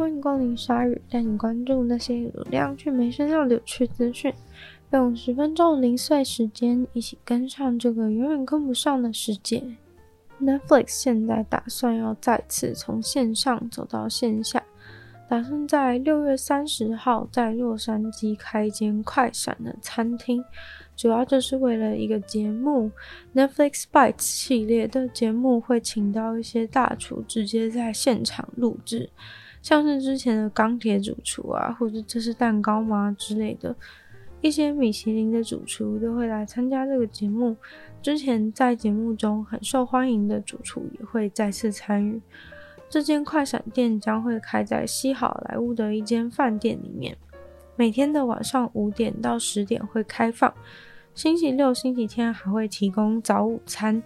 欢迎光临鲨语，带你关注那些有流量却没声量的有趣资讯。用十分钟零碎时间，一起跟上这个永远跟不上的世界。Netflix 现在打算要再次从线上走到线下，打算在六月三十号在洛杉矶开一间快闪的餐厅，主要就是为了一个节目 Netflix Bites 系列的节目，会请到一些大厨直接在现场录制，像是之前的钢铁主厨啊，或者这是蛋糕吗之类的。一些米其林的主厨都会来参加这个节目。之前在节目中很受欢迎的主厨也会再次参与。这间快闪店将会开在西好莱坞的一间饭店里面，每天的晚上五点到十点会开放。星期六、星期天还会提供早午餐。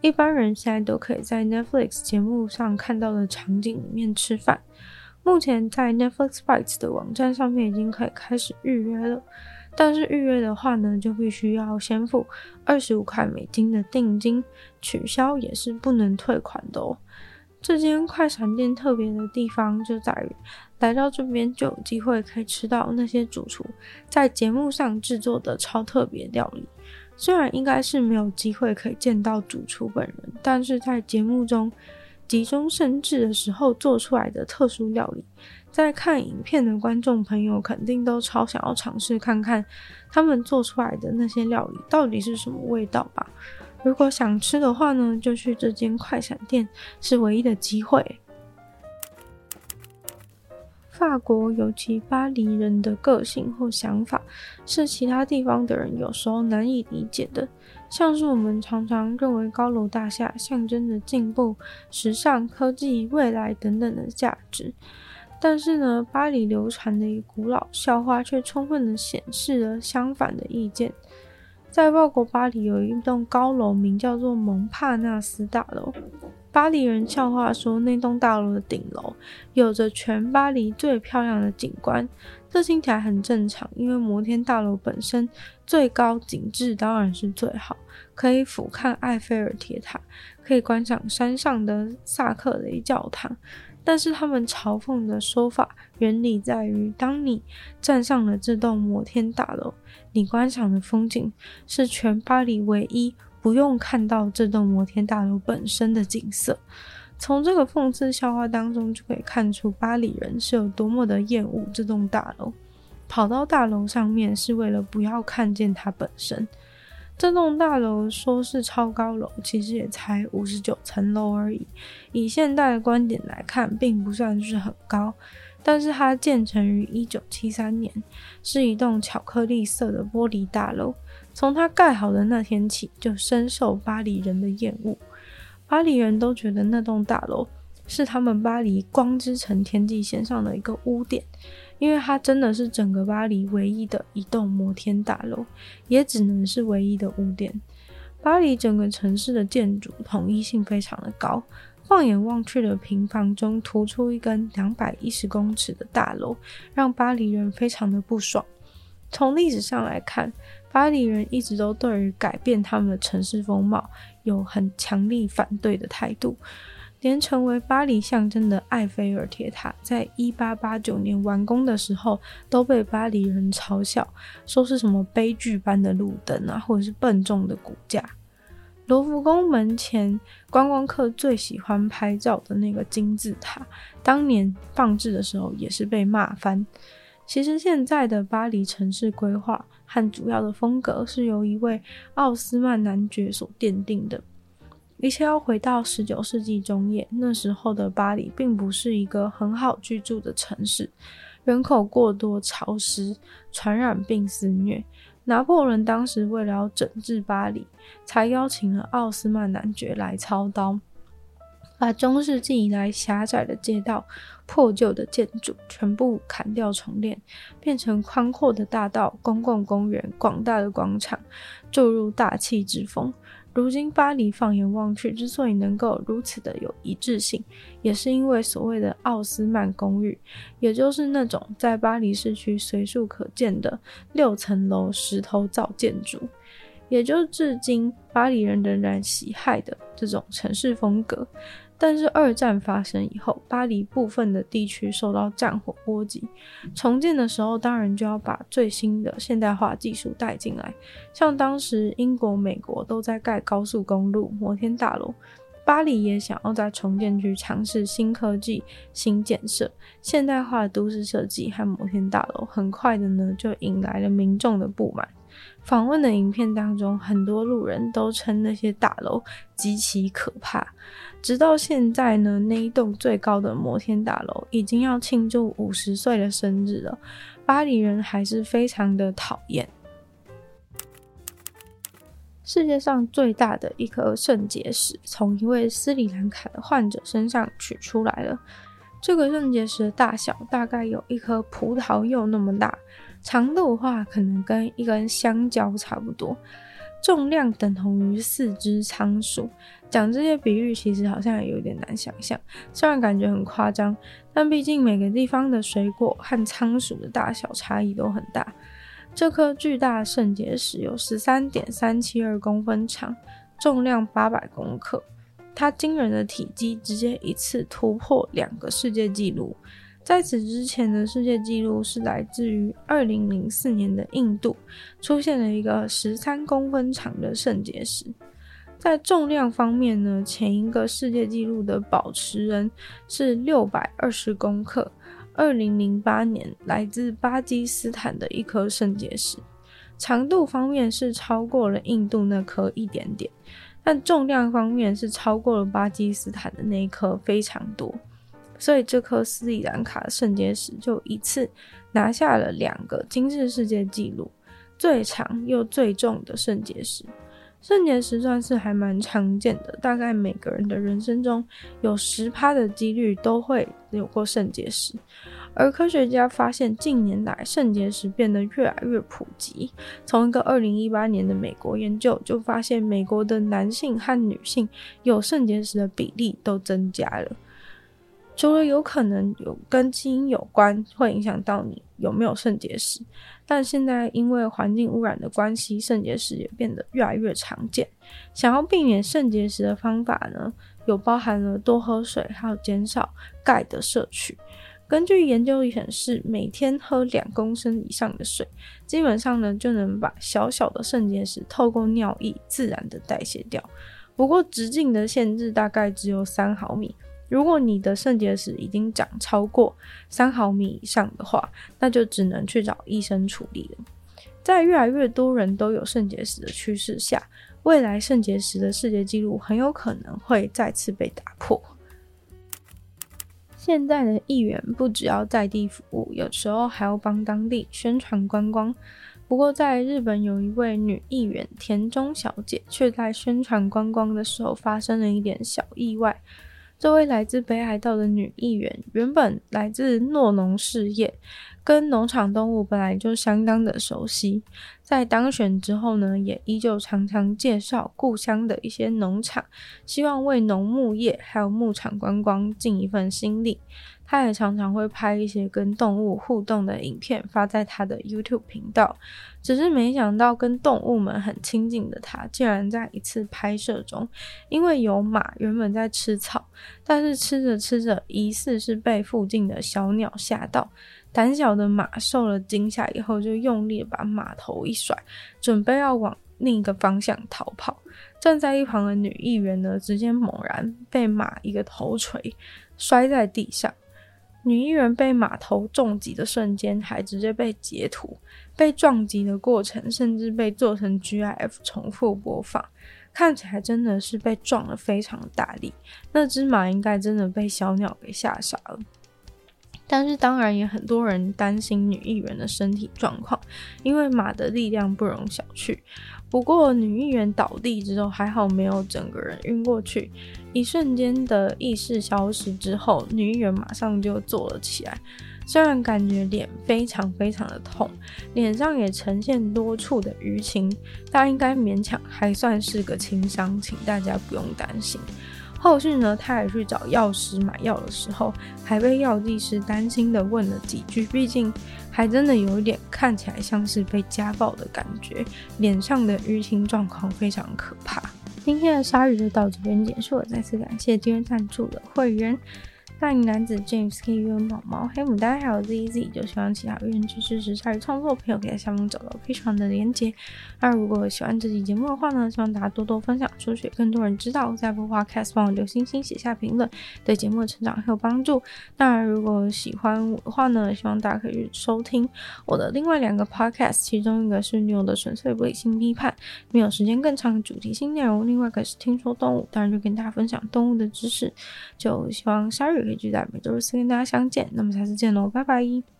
一般人现在都可以在 Netflix 节目上看到的场景里面吃饭。目前在 Netflix Bites 的网站上面已经可以开始预约了。但是预约的话呢，就必须要先付二十五块美金的定金，取消也是不能退款的哦。这间快闪店特别的地方就在于，来到这边就有机会可以吃到那些主厨在节目上制作的超特别料理。虽然应该是没有机会可以见到主厨本人，但是在节目中急中生智的时候做出来的特殊料理。在看影片的观众朋友肯定都超想要尝试看看他们做出来的那些料理到底是什么味道吧。如果想吃的话呢，就去这间快闪店是唯一的机会。法国尤其巴黎人的个性或想法是其他地方的人有时候难以理解的，像是我们常常认为高楼大厦象征着进步、时尚、科技、未来等等的价值。但是呢，巴黎流传的古老笑话却充分的显示了相反的意见。在法国巴黎有一栋高楼，名叫做蒙帕纳斯大楼。巴黎人笑话说，那栋大楼的顶楼有着全巴黎最漂亮的景观。这听起来很正常，因为摩天大楼本身最高景致当然是最好，可以俯瞰埃菲尔铁塔，可以观赏山上的萨克雷教堂。但是他们嘲讽的说法原理在于：当你站上了这栋摩天大楼，你观赏的风景是全巴黎唯一不用看到这栋摩天大楼本身的景色。从这个讽刺笑话当中就可以看出，巴黎人是有多么的厌恶这栋大楼，跑到大楼上面是为了不要看见它本身。这栋大楼说是超高楼，其实也才五十九层楼而已。以现代的观点来看，并不算是很高。但是它建成于一九七三年，是一栋巧克力色的玻璃大楼。从它盖好的那天起，就深受巴黎人的厌恶。巴黎人都觉得那栋大楼是他们巴黎光之城天际线上的一个污点。因为它真的是整个巴黎唯一的一栋摩天大楼，也只能是唯一的污点。巴黎整个城市的建筑统一性非常的高，放眼望去的平房中突出一根两百一十公尺的大楼，让巴黎人非常的不爽。从历史上来看，巴黎人一直都对于改变他们的城市风貌有很强力反对的态度。连成为巴黎象征的埃菲尔铁塔，在一八八九年完工的时候，都被巴黎人嘲笑，说是什么悲剧般的路灯啊，或者是笨重的骨架。罗浮宫门前，观光客最喜欢拍照的那个金字塔，当年放置的时候也是被骂翻。其实现在的巴黎城市规划和主要的风格是由一位奥斯曼男爵所奠定的。一切要回到十九世纪中叶，那时候的巴黎并不是一个很好居住的城市，人口过多、潮湿、传染病肆虐。拿破仑当时为了要整治巴黎，才邀请了奥斯曼男爵来操刀，把中世纪以来狭窄的街道、破旧的建筑全部砍掉重练，变成宽阔的大道、公共公园、广大的广场，注入大气之风。如今巴黎放眼望去，之所以能够如此的有一致性，也是因为所谓的奥斯曼公寓，也就是那种在巴黎市区随处可见的六层楼石头造建筑。也就是至今巴黎人仍然喜爱的这种城市风格。但是二战发生以后，巴黎部分的地区受到战火波及，重建的时候当然就要把最新的现代化技术带进来。像当时英国、美国都在盖高速公路、摩天大楼，巴黎也想要在重建区尝试新科技、新建设、现代化的都市设计和摩天大楼。很快的呢，就引来了民众的不满。访问的影片当中，很多路人都称那些大楼极其可怕。直到现在呢，那一栋最高的摩天大楼已经要庆祝五十岁的生日了，巴黎人还是非常的讨厌。世界上最大的一颗肾结石，从一位斯里兰卡的患者身上取出来了。这个肾结石的大小大概有一颗葡萄柚那么大。长度的话，可能跟一根香蕉差不多，重量等同于四只仓鼠。讲这些比喻，其实好像也有点难想象，虽然感觉很夸张，但毕竟每个地方的水果和仓鼠的大小差异都很大。这颗巨大的肾结石有十三点三七二公分长，重量八百公克，它惊人的体积直接一次突破两个世界纪录。在此之前的世界纪录是来自于二零零四年的印度，出现了一个十三公分长的肾结石。在重量方面呢，前一个世界纪录的保持人是六百二十公克，二零零八年来自巴基斯坦的一颗肾结石。长度方面是超过了印度那颗一点点，但重量方面是超过了巴基斯坦的那一颗非常多。所以这颗斯里兰卡的肾结石就一次拿下了两个金氏世界纪录，最长又最重的肾结石。肾结石算是还蛮常见的，大概每个人的人生中有十趴的几率都会有过肾结石。而科学家发现，近年来肾结石变得越来越普及。从一个二零一八年的美国研究就发现，美国的男性和女性有肾结石的比例都增加了。除了有可能有跟基因有关，会影响到你有没有肾结石，但现在因为环境污染的关系，肾结石也变得越来越常见。想要避免肾结石的方法呢，有包含了多喝水，还有减少钙的摄取。根据研究显示，每天喝两公升以上的水，基本上呢就能把小小的肾结石透过尿液自然的代谢掉。不过直径的限制大概只有三毫米。如果你的肾结石已经长超过三毫米以上的话，那就只能去找医生处理了。在越来越多人都有肾结石的趋势下，未来肾结石的世界纪录很有可能会再次被打破。现在的议员不只要在地服务，有时候还要帮当地宣传观光。不过，在日本有一位女议员田中小姐，却在宣传观光的时候发生了一点小意外。这位来自北海道的女议员，原本来自诺农事业，跟农场动物本来就相当的熟悉。在当选之后呢，也依旧常常介绍故乡的一些农场，希望为农牧业还有牧场观光尽一份心力。他也常常会拍一些跟动物互动的影片，发在他的 YouTube 频道。只是没想到，跟动物们很亲近的他，竟然在一次拍摄中，因为有马原本在吃草，但是吃着吃着，疑似是被附近的小鸟吓到，胆小的马受了惊吓以后，就用力把马头一甩，准备要往另一个方向逃跑。站在一旁的女议员呢，直接猛然被马一个头锤，摔在地上。女艺人被马头重击的瞬间，还直接被截图，被撞击的过程甚至被做成 GIF 重复播放，看起来真的是被撞得非常大力。那只马应该真的被小鸟给吓傻了。但是当然也很多人担心女议员的身体状况，因为马的力量不容小觑。不过女议员倒地之后还好没有整个人晕过去，一瞬间的意识消失之后，女议员马上就坐了起来。虽然感觉脸非常非常的痛，脸上也呈现多处的淤青，但应该勉强还算是个轻伤，请大家不用担心。后续呢，他也去找药师买药的时候，还被药剂师担心的问了几句，毕竟还真的有一点看起来像是被家暴的感觉，脸上的淤青状况非常可怕。今天的鲨鱼就到这边结束了，再次感谢今天赞助的会员。大龄男子 James K U 毛毛黑牡丹还有 Z Z，就希望其他愿意去支持鲨鱼创作的朋友可以在下方找到非常的连接。那如果喜欢这期节目的话呢，希望大家多多分享出去，更多人知道。在 Apple Podcast 帮我留星星、写下评论，对节目的成长很有帮助。那，如果喜欢我的话呢，希望大家可以收听我的另外两个 Podcast，其中一个是女友的纯粹理性批判，没有时间更长的主题性内容；另外一个是听说动物，当然就跟大家分享动物的知识。就希望鲨鱼。可以在每周四跟大家相见，那么下次见喽，拜拜。